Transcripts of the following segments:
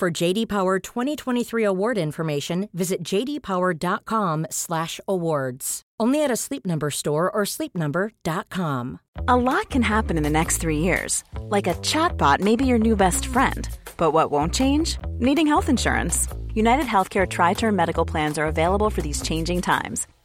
For JD Power 2023 award information, visit jdpower.com/awards. Only at a Sleep Number store or sleepnumber.com. A lot can happen in the next 3 years. Like a chatbot may be your new best friend. But what won't change? Needing health insurance. United Healthcare Tri Term Medical Plans are available for these changing times.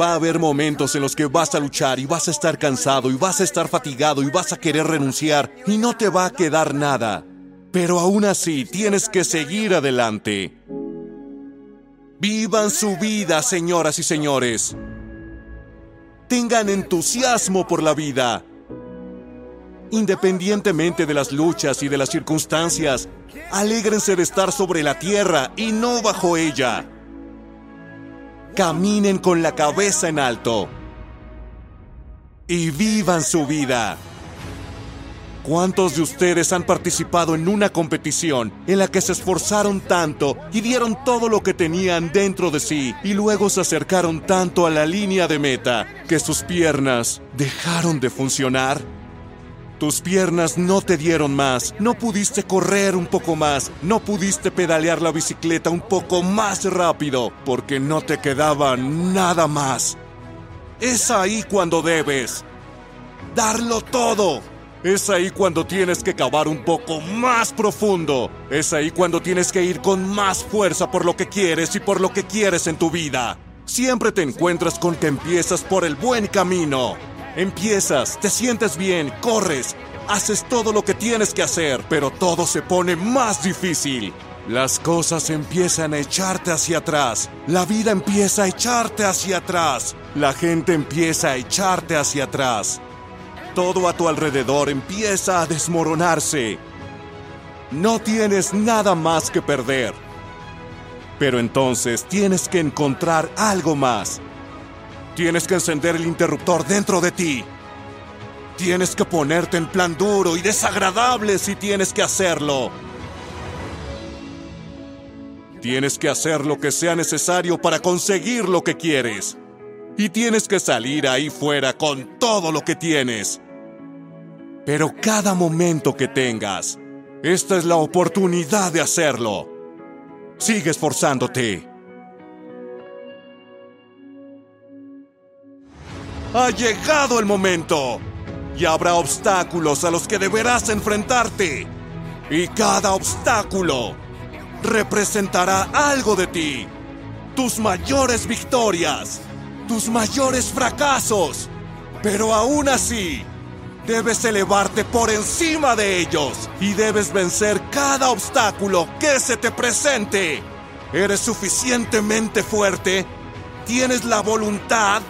Va a haber momentos en los que vas a luchar y vas a estar cansado y vas a estar fatigado y vas a querer renunciar y no te va a quedar nada. Pero aún así tienes que seguir adelante. Vivan su vida, señoras y señores. Tengan entusiasmo por la vida. Independientemente de las luchas y de las circunstancias, alégrense de estar sobre la tierra y no bajo ella caminen con la cabeza en alto y vivan su vida. ¿Cuántos de ustedes han participado en una competición en la que se esforzaron tanto y dieron todo lo que tenían dentro de sí y luego se acercaron tanto a la línea de meta que sus piernas dejaron de funcionar? Tus piernas no te dieron más, no pudiste correr un poco más, no pudiste pedalear la bicicleta un poco más rápido, porque no te quedaba nada más. Es ahí cuando debes darlo todo. Es ahí cuando tienes que cavar un poco más profundo. Es ahí cuando tienes que ir con más fuerza por lo que quieres y por lo que quieres en tu vida. Siempre te encuentras con que empiezas por el buen camino. Empiezas, te sientes bien, corres, haces todo lo que tienes que hacer, pero todo se pone más difícil. Las cosas empiezan a echarte hacia atrás, la vida empieza a echarte hacia atrás, la gente empieza a echarte hacia atrás. Todo a tu alrededor empieza a desmoronarse. No tienes nada más que perder. Pero entonces tienes que encontrar algo más. Tienes que encender el interruptor dentro de ti. Tienes que ponerte en plan duro y desagradable si tienes que hacerlo. Tienes que hacer lo que sea necesario para conseguir lo que quieres. Y tienes que salir ahí fuera con todo lo que tienes. Pero cada momento que tengas, esta es la oportunidad de hacerlo. Sigue esforzándote. Ha llegado el momento. Y habrá obstáculos a los que deberás enfrentarte. Y cada obstáculo representará algo de ti. Tus mayores victorias. Tus mayores fracasos. Pero aún así, debes elevarte por encima de ellos. Y debes vencer cada obstáculo que se te presente. Eres suficientemente fuerte. Tienes la voluntad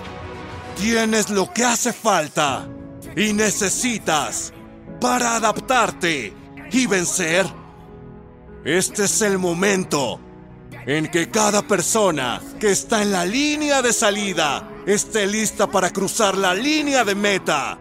Tienes lo que hace falta y necesitas para adaptarte y vencer. Este es el momento en que cada persona que está en la línea de salida esté lista para cruzar la línea de meta.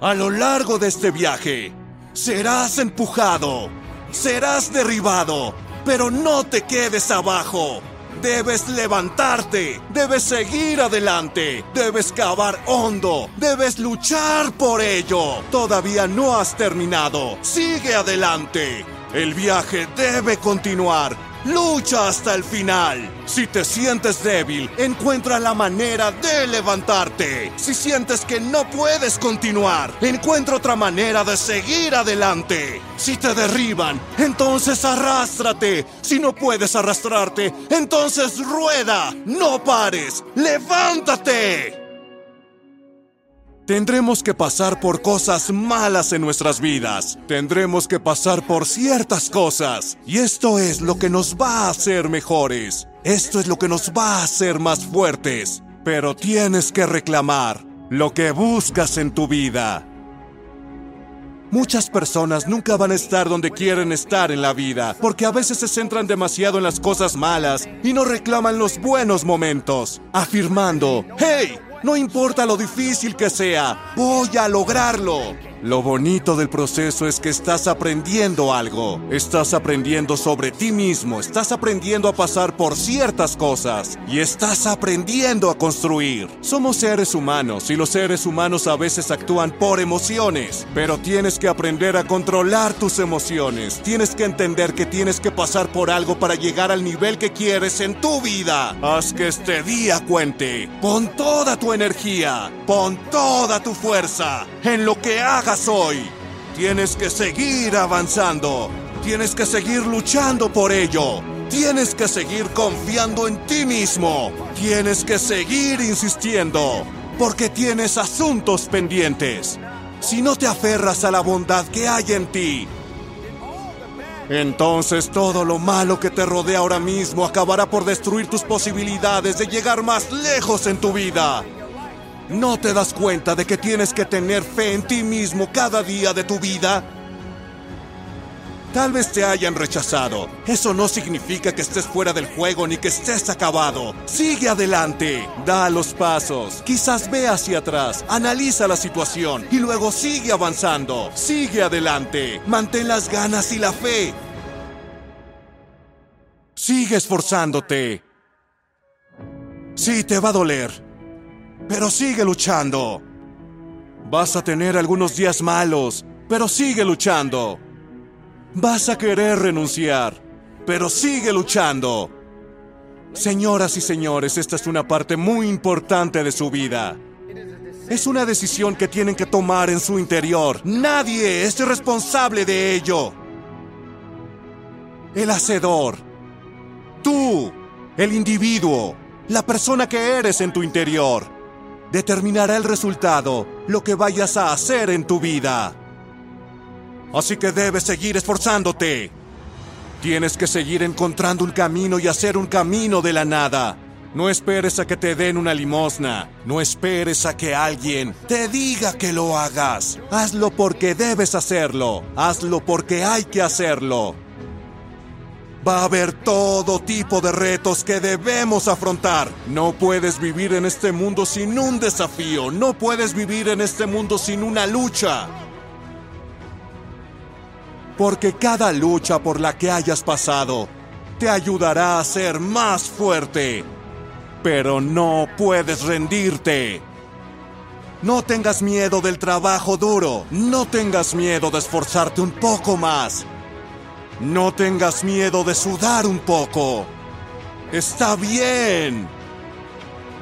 A lo largo de este viaje, serás empujado, serás derribado, pero no te quedes abajo. Debes levantarte, debes seguir adelante, debes cavar hondo, debes luchar por ello. Todavía no has terminado, sigue adelante. El viaje debe continuar lucha hasta el final. Si te sientes débil, encuentra la manera de levantarte. Si sientes que no puedes continuar, encuentra otra manera de seguir adelante. Si te derriban, entonces arrástrate. Si no puedes arrastrarte, entonces rueda. No pares. Levántate. Tendremos que pasar por cosas malas en nuestras vidas. Tendremos que pasar por ciertas cosas. Y esto es lo que nos va a hacer mejores. Esto es lo que nos va a hacer más fuertes. Pero tienes que reclamar lo que buscas en tu vida. Muchas personas nunca van a estar donde quieren estar en la vida, porque a veces se centran demasiado en las cosas malas y no reclaman los buenos momentos, afirmando, ¡Hey! No importa lo difícil que sea, voy a lograrlo. Lo bonito del proceso es que estás aprendiendo algo. Estás aprendiendo sobre ti mismo, estás aprendiendo a pasar por ciertas cosas y estás aprendiendo a construir. Somos seres humanos y los seres humanos a veces actúan por emociones, pero tienes que aprender a controlar tus emociones. Tienes que entender que tienes que pasar por algo para llegar al nivel que quieres en tu vida. Haz que este día cuente. Pon toda tu energía, pon toda tu fuerza en lo que hagas hoy. Tienes que seguir avanzando. Tienes que seguir luchando por ello. Tienes que seguir confiando en ti mismo. Tienes que seguir insistiendo. Porque tienes asuntos pendientes. Si no te aferras a la bondad que hay en ti, entonces todo lo malo que te rodea ahora mismo acabará por destruir tus posibilidades de llegar más lejos en tu vida. ¿No te das cuenta de que tienes que tener fe en ti mismo cada día de tu vida? Tal vez te hayan rechazado. Eso no significa que estés fuera del juego ni que estés acabado. Sigue adelante. Da los pasos. Quizás ve hacia atrás. Analiza la situación y luego sigue avanzando. Sigue adelante. Mantén las ganas y la fe. Sigue esforzándote. Sí, te va a doler. Pero sigue luchando. Vas a tener algunos días malos, pero sigue luchando. Vas a querer renunciar, pero sigue luchando. Señoras y señores, esta es una parte muy importante de su vida. Es una decisión que tienen que tomar en su interior. Nadie es responsable de ello. El hacedor. Tú, el individuo, la persona que eres en tu interior determinará el resultado, lo que vayas a hacer en tu vida. Así que debes seguir esforzándote. Tienes que seguir encontrando un camino y hacer un camino de la nada. No esperes a que te den una limosna. No esperes a que alguien te diga que lo hagas. Hazlo porque debes hacerlo. Hazlo porque hay que hacerlo. Va a haber todo tipo de retos que debemos afrontar. No puedes vivir en este mundo sin un desafío. No puedes vivir en este mundo sin una lucha. Porque cada lucha por la que hayas pasado te ayudará a ser más fuerte. Pero no puedes rendirte. No tengas miedo del trabajo duro. No tengas miedo de esforzarte un poco más. No tengas miedo de sudar un poco. Está bien.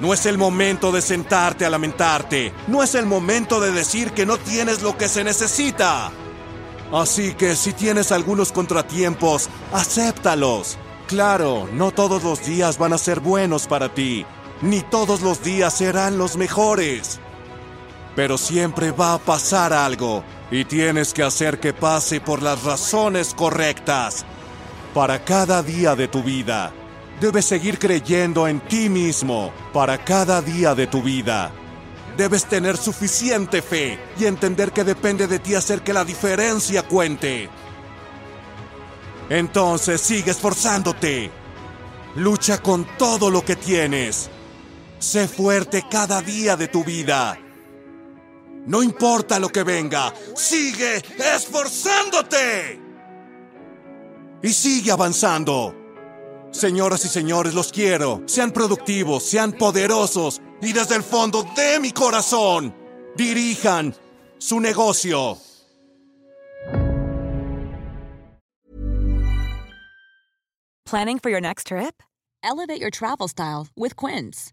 No es el momento de sentarte a lamentarte. No es el momento de decir que no tienes lo que se necesita. Así que si tienes algunos contratiempos, acéptalos. Claro, no todos los días van a ser buenos para ti, ni todos los días serán los mejores. Pero siempre va a pasar algo y tienes que hacer que pase por las razones correctas. Para cada día de tu vida, debes seguir creyendo en ti mismo. Para cada día de tu vida, debes tener suficiente fe y entender que depende de ti hacer que la diferencia cuente. Entonces sigue esforzándote. Lucha con todo lo que tienes. Sé fuerte cada día de tu vida. No importa lo que venga, sigue esforzándote. Y sigue avanzando. Señoras y señores, los quiero. Sean productivos, sean poderosos y desde el fondo de mi corazón, dirijan su negocio. Planning for your next trip? Elevate your travel style with Quince.